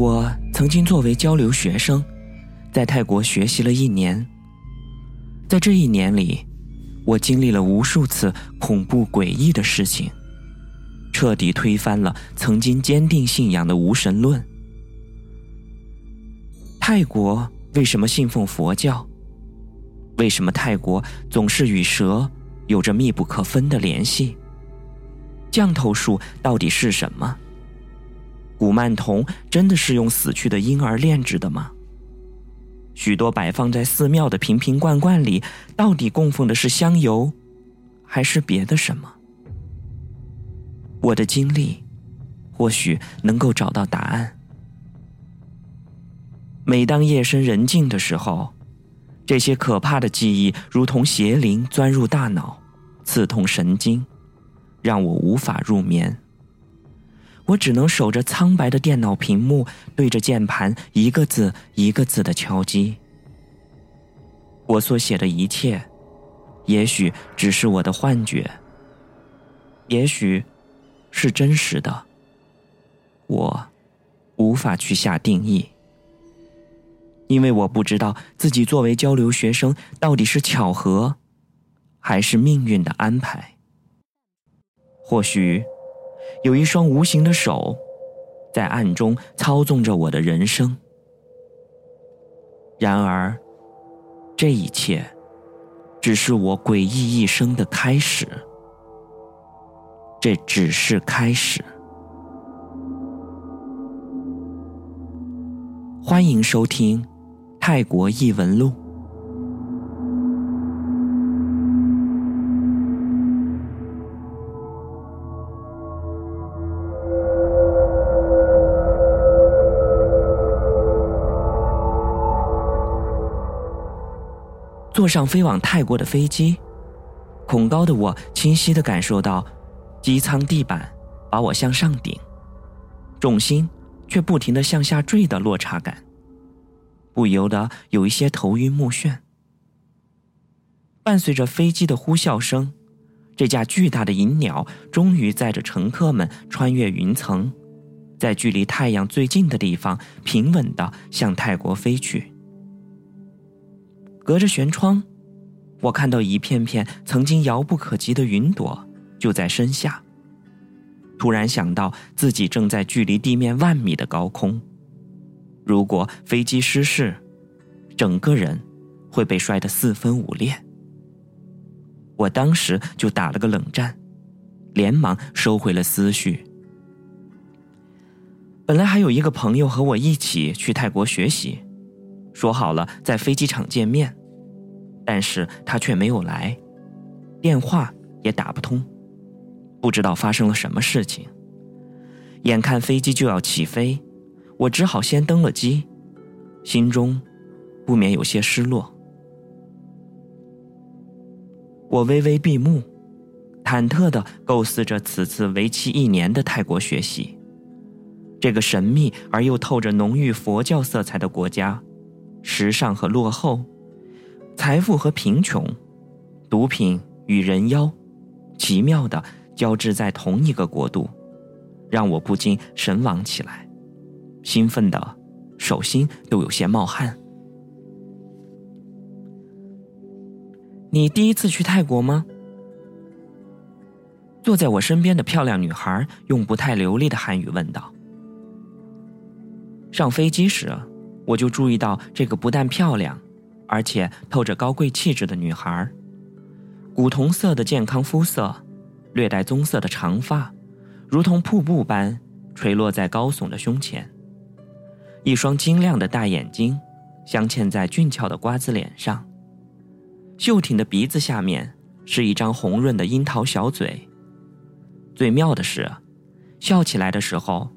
我曾经作为交流学生，在泰国学习了一年。在这一年里，我经历了无数次恐怖诡异的事情，彻底推翻了曾经坚定信仰的无神论。泰国为什么信奉佛教？为什么泰国总是与蛇有着密不可分的联系？降头术到底是什么？古曼童真的是用死去的婴儿炼制的吗？许多摆放在寺庙的瓶瓶罐罐里，到底供奉的是香油，还是别的什么？我的经历，或许能够找到答案。每当夜深人静的时候，这些可怕的记忆如同邪灵钻入大脑，刺痛神经，让我无法入眠。我只能守着苍白的电脑屏幕，对着键盘一个字一个字的敲击。我所写的一切，也许只是我的幻觉，也许是真实的。我无法去下定义，因为我不知道自己作为交流学生到底是巧合，还是命运的安排。或许。有一双无形的手，在暗中操纵着我的人生。然而，这一切，只是我诡异一生的开始。这只是开始。欢迎收听《泰国异闻录》。坐上飞往泰国的飞机，恐高的我清晰的感受到，机舱地板把我向上顶，重心却不停的向下坠的落差感，不由得有一些头晕目眩。伴随着飞机的呼啸声，这架巨大的银鸟终于载着乘客们穿越云层，在距离太阳最近的地方平稳的向泰国飞去。隔着舷窗，我看到一片片曾经遥不可及的云朵就在身下。突然想到自己正在距离地面万米的高空，如果飞机失事，整个人会被摔得四分五裂。我当时就打了个冷战，连忙收回了思绪。本来还有一个朋友和我一起去泰国学习。说好了在飞机场见面，但是他却没有来，电话也打不通，不知道发生了什么事情。眼看飞机就要起飞，我只好先登了机，心中不免有些失落。我微微闭目，忐忑的构思着此次为期一年的泰国学习，这个神秘而又透着浓郁佛教色彩的国家。时尚和落后，财富和贫穷，毒品与人妖，奇妙的交织在同一个国度，让我不禁神往起来，兴奋的手心都有些冒汗。你第一次去泰国吗？坐在我身边的漂亮女孩用不太流利的汉语问道。上飞机时。我就注意到这个不但漂亮，而且透着高贵气质的女孩，古铜色的健康肤色，略带棕色的长发，如同瀑布般垂落在高耸的胸前，一双晶亮的大眼睛镶嵌在俊俏的瓜子脸上，秀挺的鼻子下面是一张红润的樱桃小嘴，最妙的是，笑起来的时候，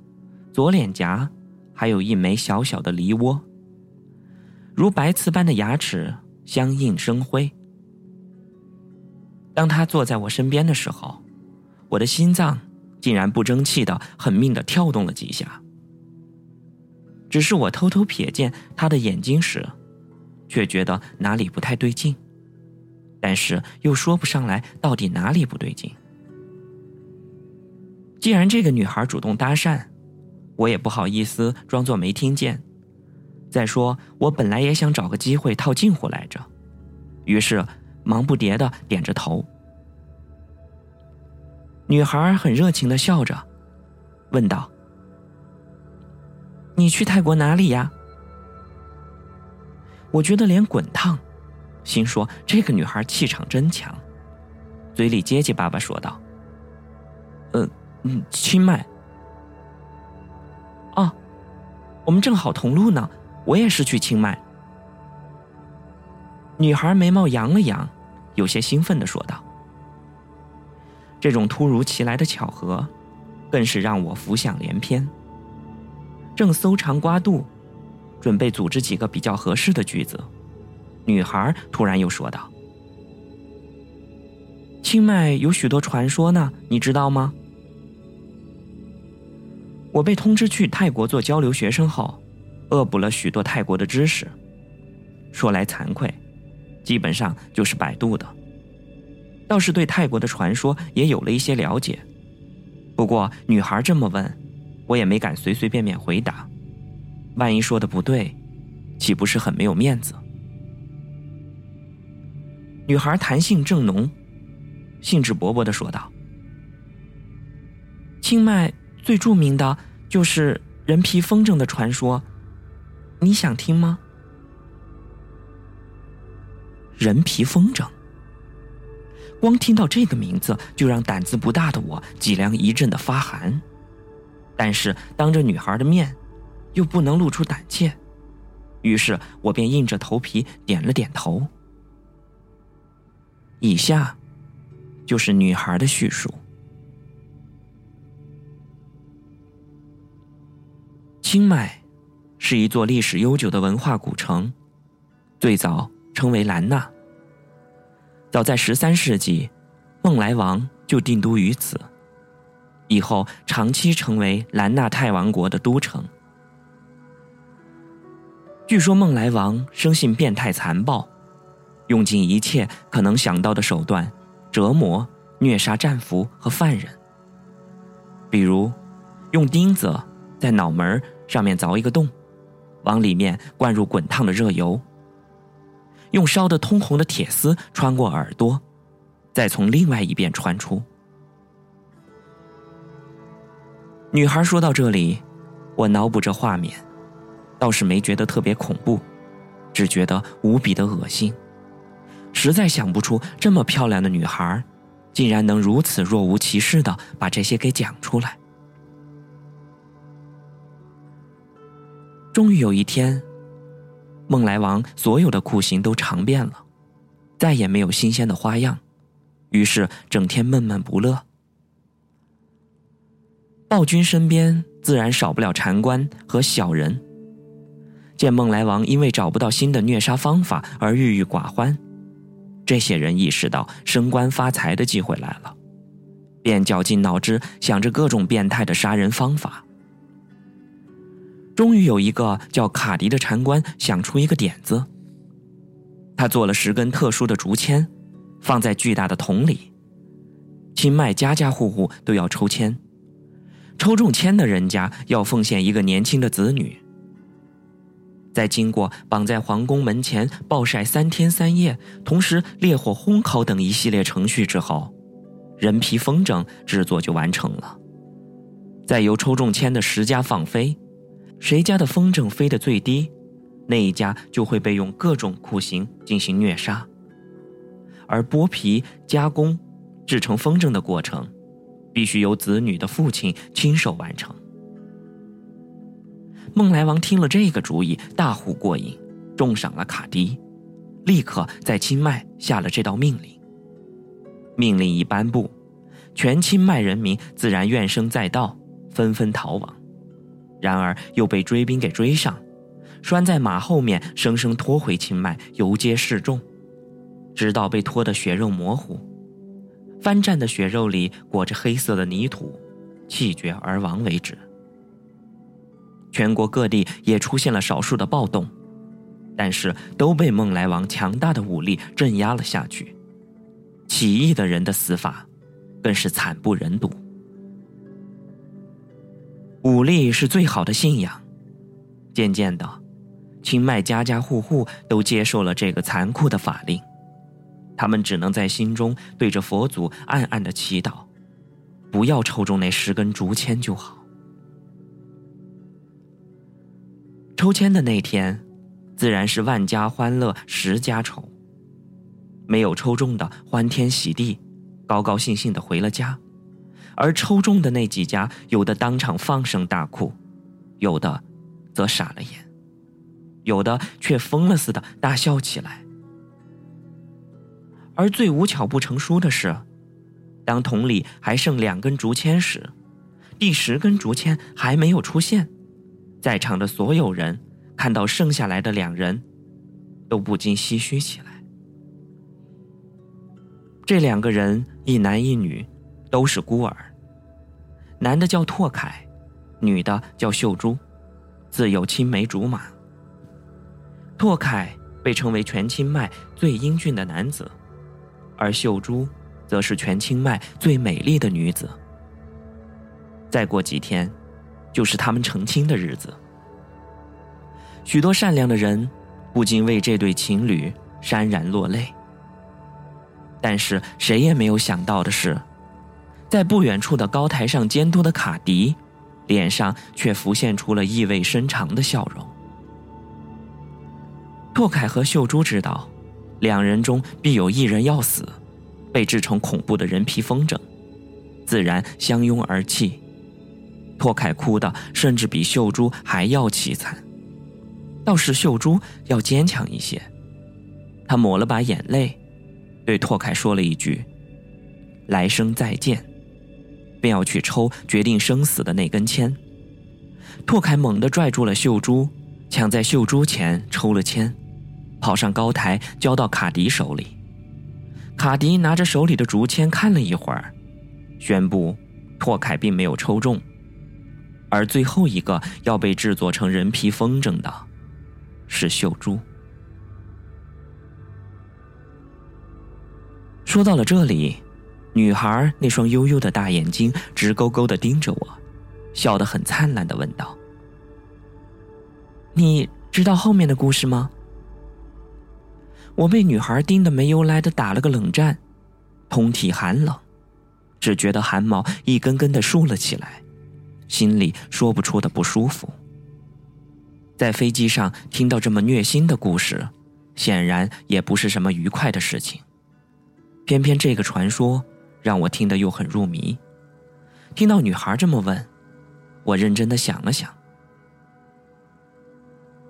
左脸颊。还有一枚小小的梨窝，如白瓷般的牙齿相映生辉。当他坐在我身边的时候，我的心脏竟然不争气的狠命的跳动了几下。只是我偷偷瞥见他的眼睛时，却觉得哪里不太对劲，但是又说不上来到底哪里不对劲。既然这个女孩主动搭讪。我也不好意思装作没听见。再说，我本来也想找个机会套近乎来着，于是忙不迭的点着头。女孩很热情的笑着，问道：“你去泰国哪里呀？”我觉得脸滚烫，心说这个女孩气场真强，嘴里结结巴巴说道：“嗯嗯，清迈。哦，我们正好同路呢，我也是去清迈。”女孩眉毛扬了扬，有些兴奋的说道。这种突如其来的巧合，更是让我浮想联翩。正搜肠刮肚，准备组织几个比较合适的句子，女孩突然又说道：“清迈有许多传说呢，你知道吗？”我被通知去泰国做交流学生后，恶补了许多泰国的知识。说来惭愧，基本上就是百度的。倒是对泰国的传说也有了一些了解，不过女孩这么问，我也没敢随随便便回答，万一说的不对，岂不是很没有面子？女孩谈性正浓，兴致勃勃的说道：“清迈最著名的就是人皮风筝的传说，你想听吗？”人皮风筝。光听到这个名字，就让胆子不大的我脊梁一阵的发寒。但是当着女孩的面，又不能露出胆怯，于是我便硬着头皮点了点头。以下，就是女孩的叙述：清迈是一座历史悠久的文化古城，最早称为兰纳。早在十三世纪，孟来王就定都于此，以后长期成为兰纳泰王国的都城。据说孟来王生性变态残暴，用尽一切可能想到的手段折磨、虐杀战俘和犯人，比如用钉子在脑门上面凿一个洞，往里面灌入滚烫的热油。用烧得通红的铁丝穿过耳朵，再从另外一边穿出。女孩说到这里，我脑补着画面，倒是没觉得特别恐怖，只觉得无比的恶心。实在想不出这么漂亮的女孩，竟然能如此若无其事的把这些给讲出来。终于有一天。孟来王所有的酷刑都尝遍了，再也没有新鲜的花样，于是整天闷闷不乐。暴君身边自然少不了禅官和小人。见孟来王因为找不到新的虐杀方法而郁郁寡欢，这些人意识到升官发财的机会来了，便绞尽脑汁想着各种变态的杀人方法。终于有一个叫卡迪的禅官想出一个点子。他做了十根特殊的竹签，放在巨大的桶里。清迈家家户户都要抽签，抽中签的人家要奉献一个年轻的子女。在经过绑在皇宫门前暴晒三天三夜，同时烈火烘烤等一系列程序之后，人皮风筝制作就完成了。再由抽中签的十家放飞。谁家的风筝飞得最低，那一家就会被用各种酷刑进行虐杀。而剥皮、加工、制成风筝的过程，必须由子女的父亲亲手完成。孟来王听了这个主意，大呼过瘾，重赏了卡迪，立刻在清迈下了这道命令。命令一颁布，全清迈人民自然怨声载道，纷纷逃亡。然而又被追兵给追上，拴在马后面，生生拖回清迈游街示众，直到被拖得血肉模糊，翻战的血肉里裹着黑色的泥土，气绝而亡为止。全国各地也出现了少数的暴动，但是都被孟来王强大的武力镇压了下去。起义的人的死法，更是惨不忍睹。武力是最好的信仰。渐渐的，清迈家家户户都接受了这个残酷的法令，他们只能在心中对着佛祖暗暗的祈祷，不要抽中那十根竹签就好。抽签的那天，自然是万家欢乐十家愁。没有抽中的欢天喜地，高高兴兴的回了家；而抽中的那几家，有的当场放声大哭，有的则傻了眼，有的却疯了似的大笑起来。而最无巧不成书的是，当桶里还剩两根竹签时，第十根竹签还没有出现。在场的所有人看到剩下来的两人，都不禁唏嘘起来。这两个人一男一女，都是孤儿。男的叫拓凯，女的叫秀珠，自有青梅竹马。拓凯被称为全清迈最英俊的男子，而秀珠则是全清迈最美丽的女子。再过几天。就是他们成亲的日子，许多善良的人不禁为这对情侣潸然落泪。但是谁也没有想到的是，在不远处的高台上监督的卡迪，脸上却浮现出了意味深长的笑容。拓凯和秀珠知道，两人中必有一人要死，被制成恐怖的人皮风筝，自然相拥而泣。拓凯哭的甚至比秀珠还要凄惨，倒是秀珠要坚强一些。他抹了把眼泪，对拓凯说了一句：“来生再见。”便要去抽决定生死的那根签。拓凯猛地拽住了秀珠，抢在秀珠前抽了签，跑上高台交到卡迪手里。卡迪拿着手里的竹签看了一会儿，宣布拓凯并没有抽中。而最后一个要被制作成人皮风筝的，是秀珠。说到了这里，女孩那双幽幽的大眼睛直勾勾的盯着我，笑得很灿烂的问道：“你知道后面的故事吗？”我被女孩盯得没由来的打了个冷战，通体寒冷，只觉得汗毛一根根的竖了起来。心里说不出的不舒服。在飞机上听到这么虐心的故事，显然也不是什么愉快的事情。偏偏这个传说让我听得又很入迷。听到女孩这么问，我认真的想了想。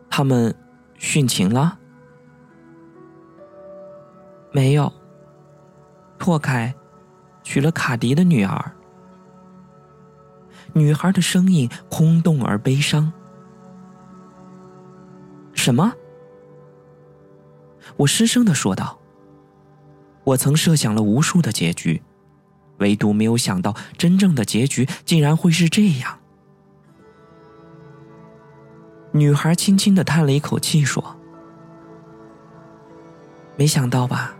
他们殉情了？没有。拓凯娶了卡迪的女儿。女孩的声音空洞而悲伤。什么？我失声的说道。我曾设想了无数的结局，唯独没有想到真正的结局竟然会是这样。女孩轻轻的叹了一口气，说：“没想到吧？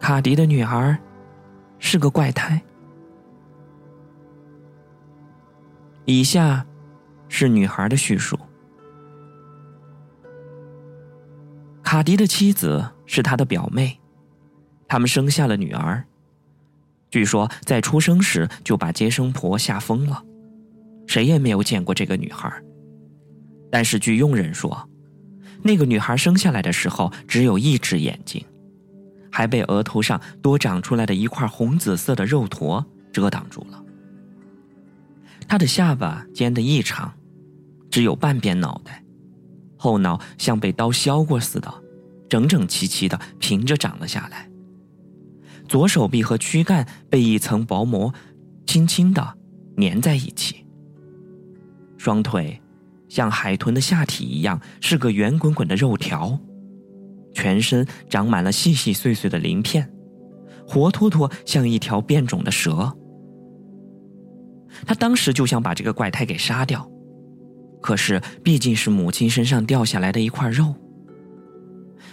卡迪的女儿是个怪胎。”以下是女孩的叙述：卡迪的妻子是他的表妹，他们生下了女儿。据说在出生时就把接生婆吓疯了，谁也没有见过这个女孩。但是据佣人说，那个女孩生下来的时候只有一只眼睛，还被额头上多长出来的一块红紫色的肉坨遮挡住了。他的下巴尖得异常，只有半边脑袋，后脑像被刀削过似的，整整齐齐的平着长了下来。左手臂和躯干被一层薄膜轻轻的粘在一起。双腿像海豚的下体一样，是个圆滚滚的肉条，全身长满了细细碎碎的鳞片，活脱脱像一条变种的蛇。他当时就想把这个怪胎给杀掉，可是毕竟是母亲身上掉下来的一块肉。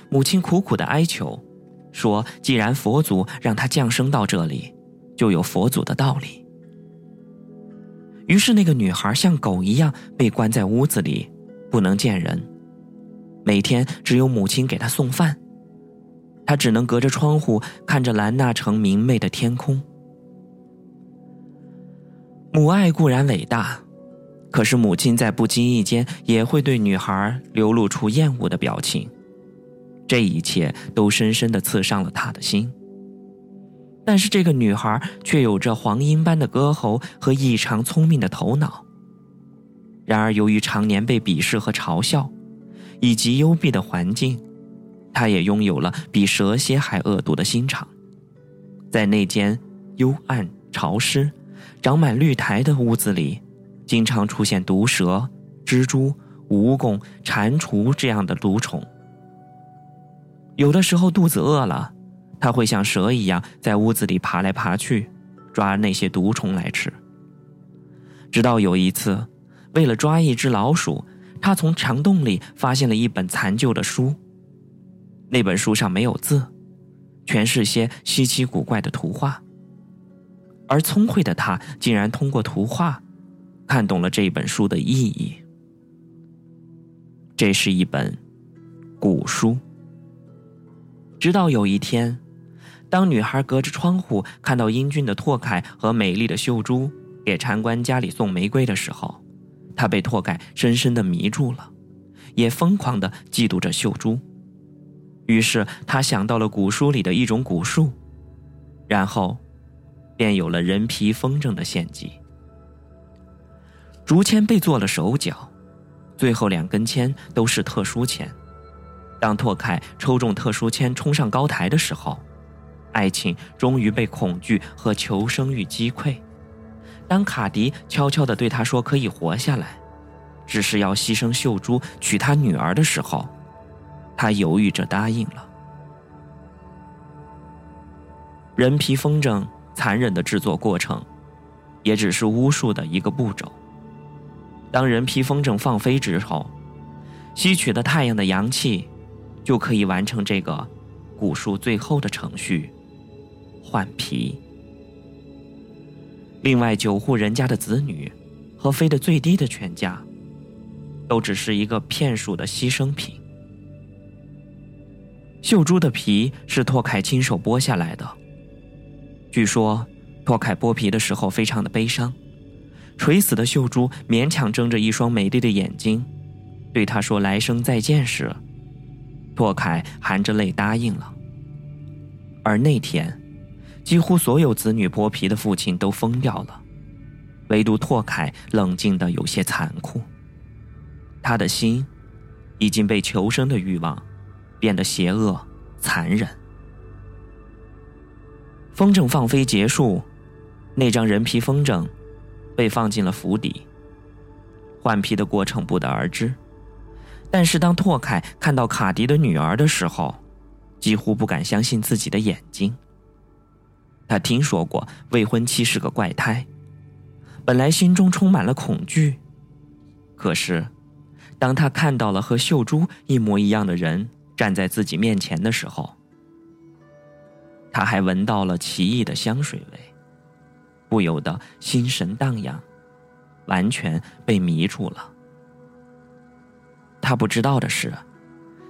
母亲苦苦的哀求，说：“既然佛祖让他降生到这里，就有佛祖的道理。于是那个女孩像狗一样被关在屋子里，不能见人。每天只有母亲给她送饭，她只能隔着窗户看着兰纳城明媚的天空。母爱固然伟大，可是母亲在不经意间也会对女孩流露出厌恶的表情。这一切都深深的刺伤了他的心。但是这个女孩却有着黄莺般的歌喉和异常聪明的头脑。然而，由于常年被鄙视和嘲笑，以及幽闭的环境，她也拥有了比蛇蝎还恶毒的心肠。在那间幽暗、潮湿、长满绿苔的屋子里，经常出现毒蛇、蜘蛛、蜈蚣、蟾蜍这样的毒虫。有的时候肚子饿了，他会像蛇一样在屋子里爬来爬去，抓那些毒虫来吃。直到有一次，为了抓一只老鼠，他从墙洞里发现了一本残旧的书。那本书上没有字，全是些稀奇古怪的图画。而聪慧的他竟然通过图画，看懂了这本书的意义。这是一本古书。直到有一天，当女孩隔着窗户看到英俊的拓凯和美丽的秀珠给禅官家里送玫瑰的时候，她被拓凯深深的迷住了，也疯狂的嫉妒着秀珠。于是她想到了古书里的一种古树，然后，便有了人皮风筝的献祭。竹签被做了手脚，最后两根签都是特殊签。当拓凯抽中特殊签冲上高台的时候，爱情终于被恐惧和求生欲击溃。当卡迪悄悄地对他说可以活下来，只是要牺牲秀珠娶他女儿的时候，他犹豫着答应了。人皮风筝残忍的制作过程，也只是巫术的一个步骤。当人皮风筝放飞之后，吸取的太阳的阳气。就可以完成这个古树最后的程序——换皮。另外九户人家的子女和飞得最低的全家，都只是一个骗术的牺牲品。秀珠的皮是拓凯亲手剥下来的。据说拓凯剥皮的时候非常的悲伤，垂死的秀珠勉强睁着一双美丽的眼睛，对他说：“来生再见。”时。拓凯含着泪答应了。而那天，几乎所有子女剥皮的父亲都疯掉了，唯独拓凯冷静的有些残酷。他的心已经被求生的欲望变得邪恶、残忍。风筝放飞结束，那张人皮风筝被放进了府邸。换皮的过程不得而知。但是当拓凯看到卡迪的女儿的时候，几乎不敢相信自己的眼睛。他听说过未婚妻是个怪胎，本来心中充满了恐惧。可是，当他看到了和秀珠一模一样的人站在自己面前的时候，他还闻到了奇异的香水味，不由得心神荡漾，完全被迷住了。他不知道的是，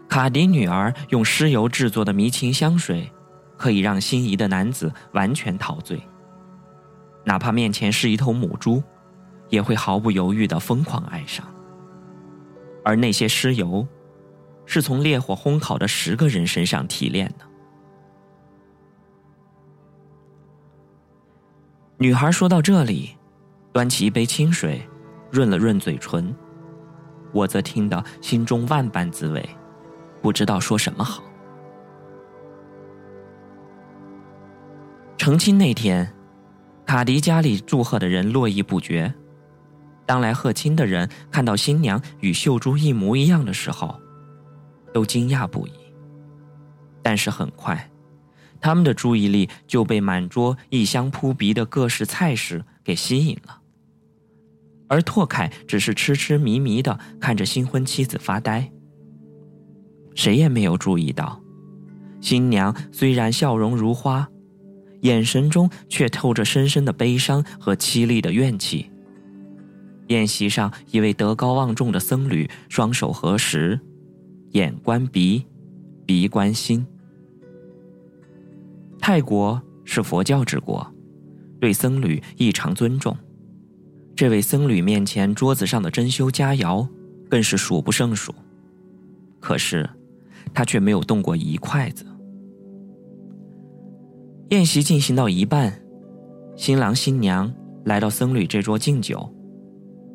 卡迪女儿用尸油制作的迷情香水，可以让心仪的男子完全陶醉。哪怕面前是一头母猪，也会毫不犹豫的疯狂爱上。而那些尸油，是从烈火烘烤的十个人身上提炼的。女孩说到这里，端起一杯清水，润了润嘴唇。我则听得心中万般滋味，不知道说什么好。成亲那天，卡迪家里祝贺的人络绎不绝。当来贺亲的人看到新娘与秀珠一模一样的时候，都惊讶不已。但是很快，他们的注意力就被满桌异香扑鼻的各式菜式给吸引了。而拓凯只是痴痴迷迷的看着新婚妻子发呆，谁也没有注意到，新娘虽然笑容如花，眼神中却透着深深的悲伤和凄厉的怨气，宴席上，一位德高望重的僧侣双手合十，眼观鼻，鼻观心。泰国是佛教之国，对僧侣异常尊重。这位僧侣面前桌子上的珍馐佳肴更是数不胜数，可是他却没有动过一筷子。宴席进行到一半，新郎新娘来到僧侣这桌敬酒。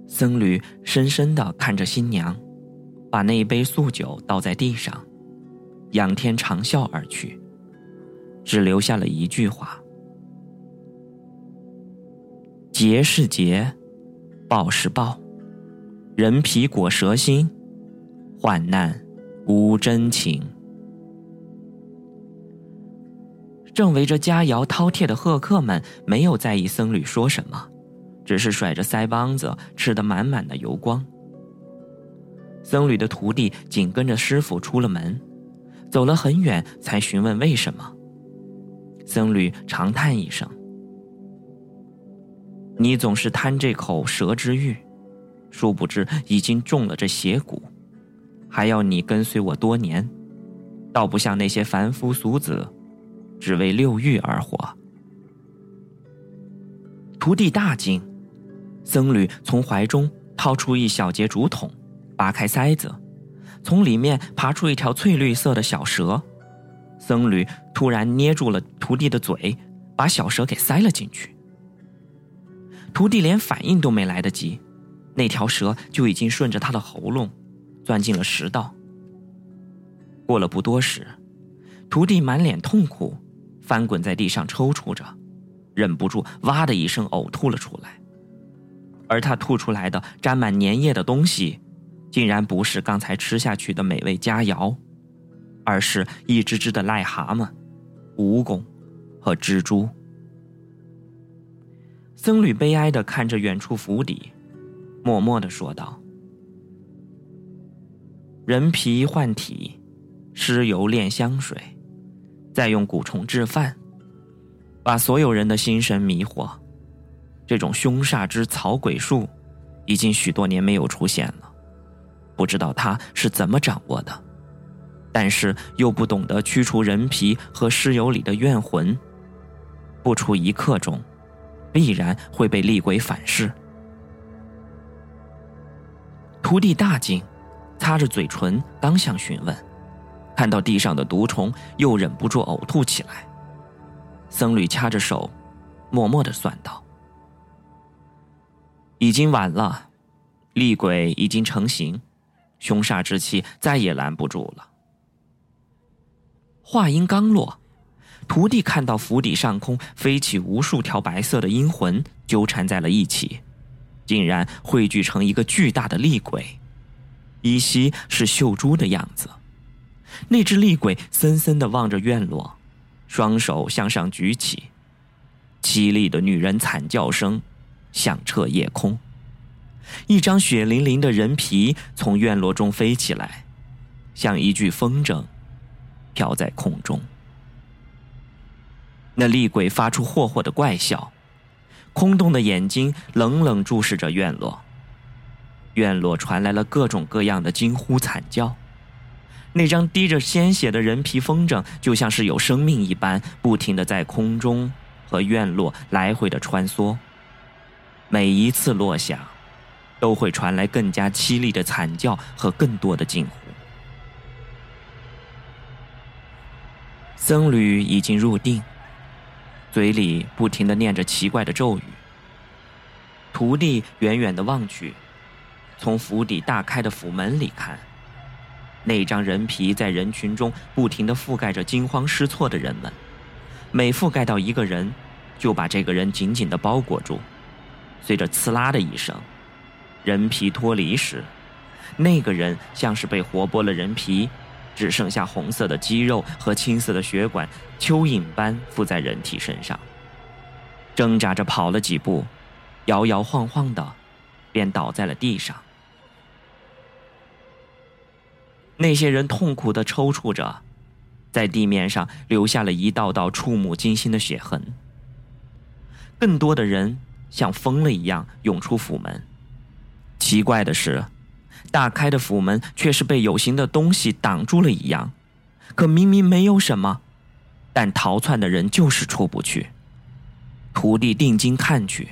僧侣深深的看着新娘，把那一杯素酒倒在地上，仰天长啸而去，只留下了一句话：“劫是劫，报是报，人皮裹蛇心，患难无真情。”正围着佳肴饕餮的贺客们没有在意僧侣说什么。只是甩着腮帮子，吃得满满的油光。僧侣的徒弟紧跟着师傅出了门，走了很远才询问为什么。僧侣长叹一声：“你总是贪这口蛇之欲，殊不知已经中了这邪蛊，还要你跟随我多年，倒不像那些凡夫俗子，只为六欲而活。”徒弟大惊。僧侣从怀中掏出一小截竹筒，拔开塞子，从里面爬出一条翠绿色的小蛇。僧侣突然捏住了徒弟的嘴，把小蛇给塞了进去。徒弟连反应都没来得及，那条蛇就已经顺着他的喉咙钻进了食道。过了不多时，徒弟满脸痛苦，翻滚在地上抽搐着，忍不住哇的一声呕吐了出来。而他吐出来的沾满粘液的东西，竟然不是刚才吃下去的美味佳肴，而是一只只的癞蛤蟆、蜈蚣和蜘蛛。僧侣悲哀的看着远处府邸，默默的说道：“人皮换体，尸油炼香水，再用蛊虫制饭，把所有人的心神迷惑。”这种凶煞之草鬼术，已经许多年没有出现了，不知道他是怎么掌握的，但是又不懂得驱除人皮和尸油里的怨魂，不出一刻钟，必然会被厉鬼反噬。徒弟大惊，擦着嘴唇，刚想询问，看到地上的毒虫，又忍不住呕吐起来。僧侣掐着手，默默的算道。已经晚了，厉鬼已经成型，凶煞之气再也拦不住了。话音刚落，徒弟看到府邸上空飞起无数条白色的阴魂，纠缠在了一起，竟然汇聚成一个巨大的厉鬼，依稀是秀珠的样子。那只厉鬼森森的望着院落，双手向上举起，凄厉的女人惨叫声。响彻夜空，一张血淋淋的人皮从院落中飞起来，像一具风筝，飘在空中。那厉鬼发出霍霍的怪笑，空洞的眼睛冷冷注视着院落。院落传来了各种各样的惊呼惨叫，那张滴着鲜血的人皮风筝就像是有生命一般，不停的在空中和院落来回的穿梭。每一次落下，都会传来更加凄厉的惨叫和更多的惊呼。僧侣已经入定，嘴里不停的念着奇怪的咒语。徒弟远远的望去，从府邸大开的府门里看，那张人皮在人群中不停的覆盖着惊慌失措的人们，每覆盖到一个人，就把这个人紧紧的包裹住。随着“刺啦”的一声，人皮脱离时，那个人像是被活剥了人皮，只剩下红色的肌肉和青色的血管，蚯蚓般附在人体身上。挣扎着跑了几步，摇摇晃晃的，便倒在了地上。那些人痛苦的抽搐着，在地面上留下了一道道触目惊心的血痕。更多的人。像疯了一样涌出府门，奇怪的是，大开的府门却是被有形的东西挡住了一样。可明明没有什么，但逃窜的人就是出不去。徒弟定睛看去，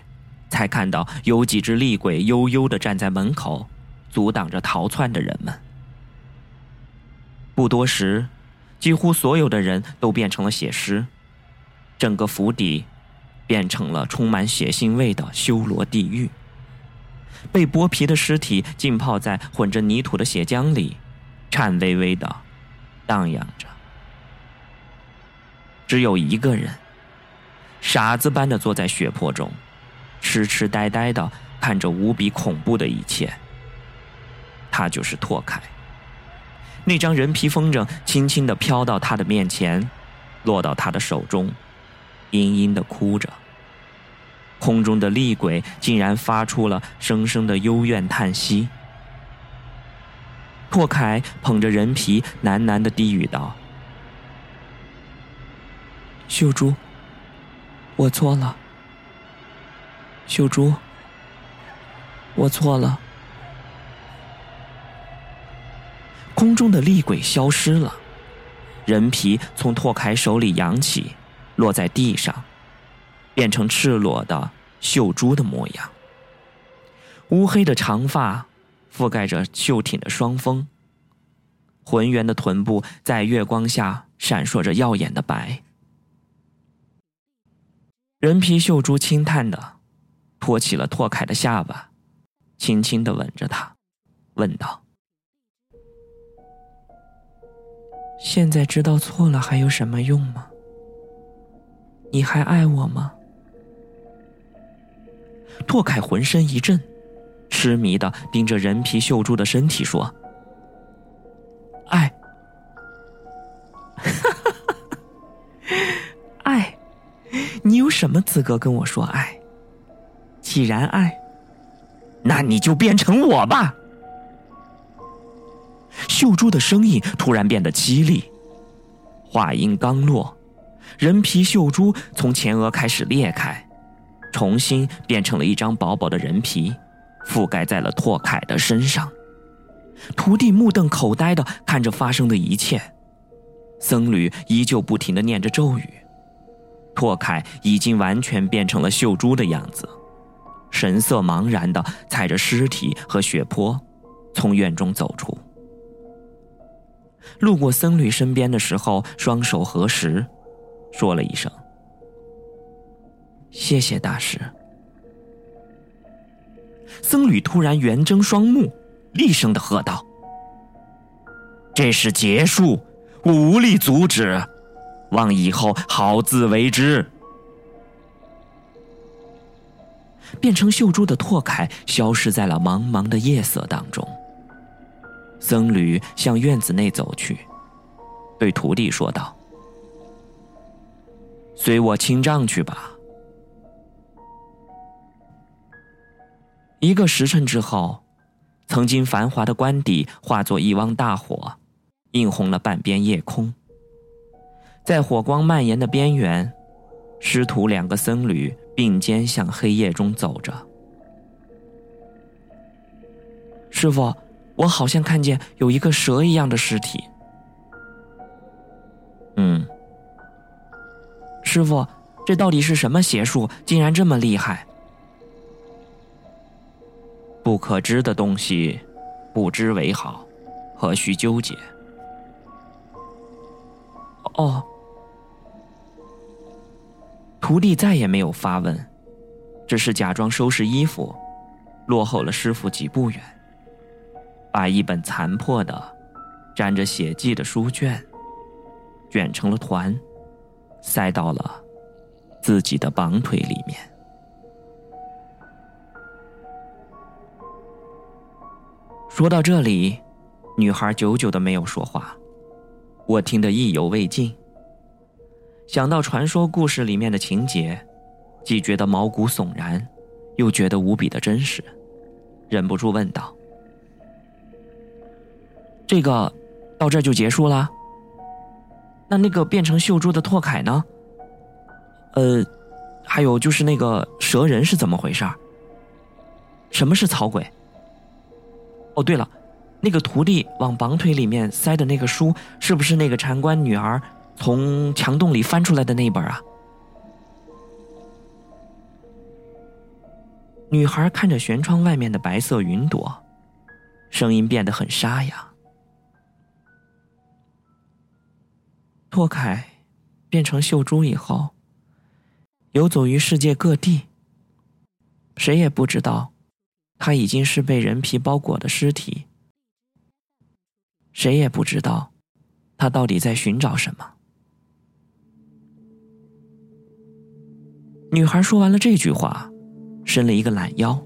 才看到有几只厉鬼悠悠的站在门口，阻挡着逃窜的人们。不多时，几乎所有的人都变成了血尸，整个府邸变成了充满血腥味的修罗地狱。被剥皮的尸体浸泡在混着泥土的血浆里，颤巍巍的荡漾着。只有一个人，傻子般的坐在血泊中，痴痴呆呆的看着无比恐怖的一切。他就是拓凯。那张人皮风筝轻轻的飘到他的面前，落到他的手中，嘤嘤的哭着。空中的厉鬼竟然发出了声声的幽怨叹息。拓凯捧着人皮，喃喃的低语道：“秀珠，我错了。秀珠，我错了。”空中的厉鬼消失了，人皮从拓凯手里扬起，落在地上。变成赤裸的秀珠的模样，乌黑的长发覆盖着秀挺的双峰，浑圆的臀部在月光下闪烁着耀眼的白。人皮秀珠轻叹的托起了拓凯的下巴，轻轻的吻着他，问道：“现在知道错了还有什么用吗？你还爱我吗？”拓凯浑身一震，痴迷的盯着人皮秀珠的身体说：“爱，爱，你有什么资格跟我说爱？既然爱，那你就变成我吧。”秀珠的声音突然变得凄厉，话音刚落，人皮秀珠从前额开始裂开。重新变成了一张薄薄的人皮，覆盖在了拓凯的身上。徒弟目瞪口呆的看着发生的一切，僧侣依旧不停的念着咒语。拓凯已经完全变成了秀珠的样子，神色茫然的踩着尸体和血泊，从院中走出。路过僧侣身边的时候，双手合十，说了一声。谢谢大师。僧侣突然圆睁双目，厉声的喝道：“这是结束，我无力阻止，望以后好自为之。”变成秀珠的拓凯消失在了茫茫的夜色当中。僧侣向院子内走去，对徒弟说道：“随我清账去吧。”一个时辰之后，曾经繁华的官邸化作一汪大火，映红了半边夜空。在火光蔓延的边缘，师徒两个僧侣并肩向黑夜中走着。师傅，我好像看见有一个蛇一样的尸体。嗯，师傅，这到底是什么邪术，竟然这么厉害？不可知的东西，不知为好，何须纠结？哦，徒弟再也没有发问，只是假装收拾衣服，落后了师傅几步远，把一本残破的、沾着血迹的书卷卷成了团，塞到了自己的绑腿里面。说到这里，女孩久久的没有说话，我听得意犹未尽。想到传说故事里面的情节，既觉得毛骨悚然，又觉得无比的真实，忍不住问道：“这个到这就结束了？那那个变成秀珠的拓凯呢？呃，还有就是那个蛇人是怎么回事？什么是草鬼？”哦，对了，那个徒弟往绑腿里面塞的那个书，是不是那个禅官女儿从墙洞里翻出来的那本啊？女孩看着舷窗外面的白色云朵，声音变得很沙哑。拓凯变成秀珠以后，游走于世界各地。谁也不知道，他已经是被人皮包裹的尸体。谁也不知道，他到底在寻找什么。女孩说完了这句话，伸了一个懒腰。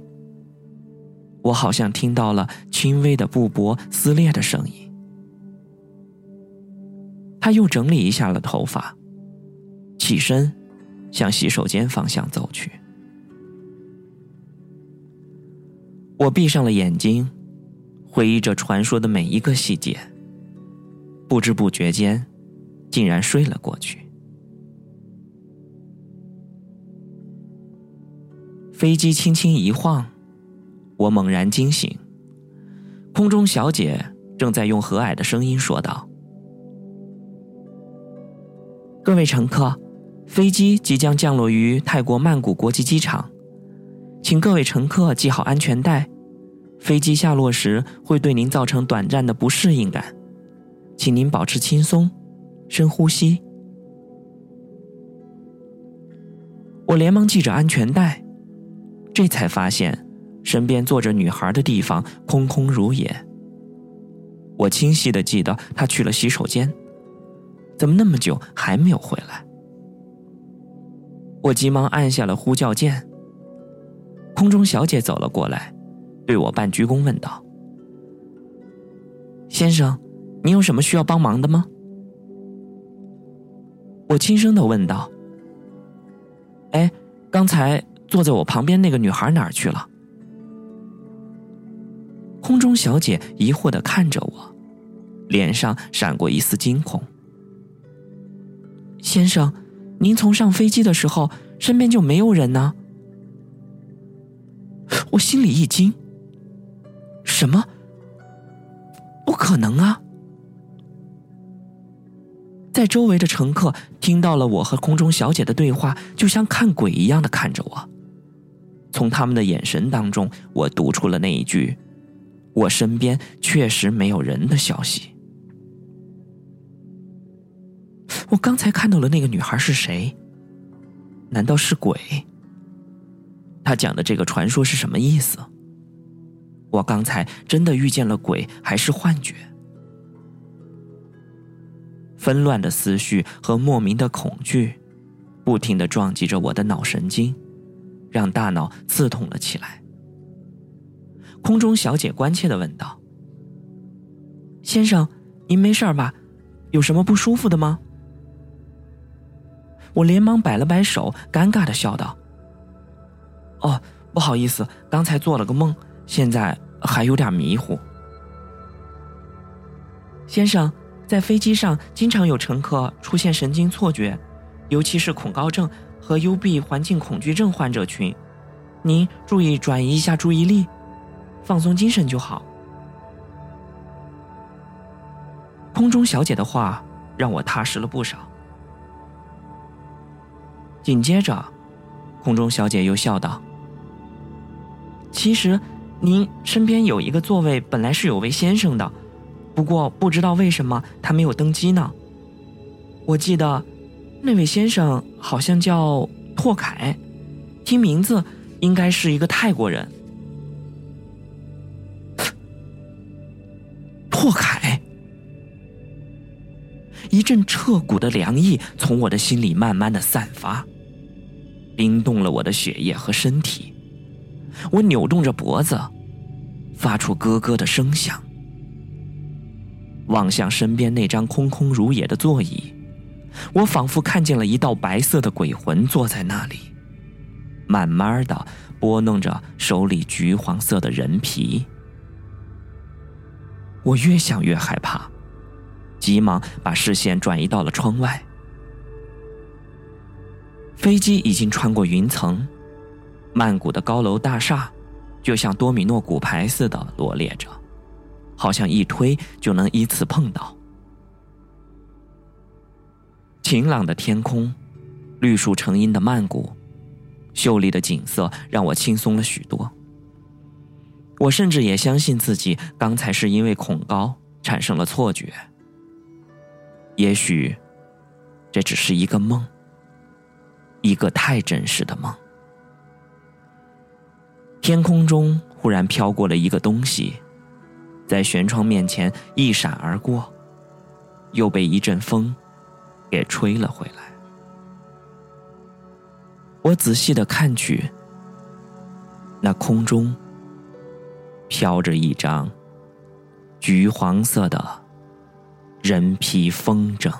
我好像听到了轻微的布帛撕裂的声音。他又整理一下了头发，起身，向洗手间方向走去。我闭上了眼睛，回忆着传说的每一个细节。不知不觉间，竟然睡了过去。飞机轻轻一晃，我猛然惊醒。空中小姐正在用和蔼的声音说道：“各位乘客，飞机即将降落于泰国曼谷国际机场。”请各位乘客系好安全带，飞机下落时会对您造成短暂的不适应感，请您保持轻松，深呼吸。我连忙系着安全带，这才发现身边坐着女孩的地方空空如也。我清晰的记得她去了洗手间，怎么那么久还没有回来？我急忙按下了呼叫键。空中小姐走了过来，对我半鞠躬问道：“先生，您有什么需要帮忙的吗？”我轻声的问道：“哎，刚才坐在我旁边那个女孩哪儿去了？”空中小姐疑惑的看着我，脸上闪过一丝惊恐：“先生，您从上飞机的时候身边就没有人呢？”我心里一惊，什么？不可能啊！在周围的乘客听到了我和空中小姐的对话，就像看鬼一样的看着我。从他们的眼神当中，我读出了那一句：“我身边确实没有人”的消息。我刚才看到了那个女孩是谁？难道是鬼？他讲的这个传说是什么意思？我刚才真的遇见了鬼，还是幻觉？纷乱的思绪和莫名的恐惧，不停的撞击着我的脑神经，让大脑刺痛了起来。空中小姐关切的问道：“先生，您没事吧？有什么不舒服的吗？”我连忙摆了摆手，尴尬的笑道。哦，不好意思，刚才做了个梦，现在还有点迷糊。先生，在飞机上经常有乘客出现神经错觉，尤其是恐高症和幽闭环境恐惧症患者群，您注意转移一下注意力，放松精神就好。空中小姐的话让我踏实了不少。紧接着，空中小姐又笑道。其实，您身边有一个座位本来是有位先生的，不过不知道为什么他没有登机呢。我记得，那位先生好像叫拓凯，听名字应该是一个泰国人。拓凯，一阵彻骨的凉意从我的心里慢慢的散发，冰冻了我的血液和身体。我扭动着脖子，发出咯咯的声响，望向身边那张空空如也的座椅，我仿佛看见了一道白色的鬼魂坐在那里，慢慢的拨弄着手里橘黄色的人皮。我越想越害怕，急忙把视线转移到了窗外。飞机已经穿过云层。曼谷的高楼大厦，就像多米诺骨牌似的罗列着，好像一推就能依次碰到。晴朗的天空，绿树成荫的曼谷，秀丽的景色让我轻松了许多。我甚至也相信自己刚才是因为恐高产生了错觉。也许，这只是一个梦，一个太真实的梦。天空中忽然飘过了一个东西，在舷窗面前一闪而过，又被一阵风给吹了回来。我仔细的看去，那空中飘着一张橘黄色的人皮风筝。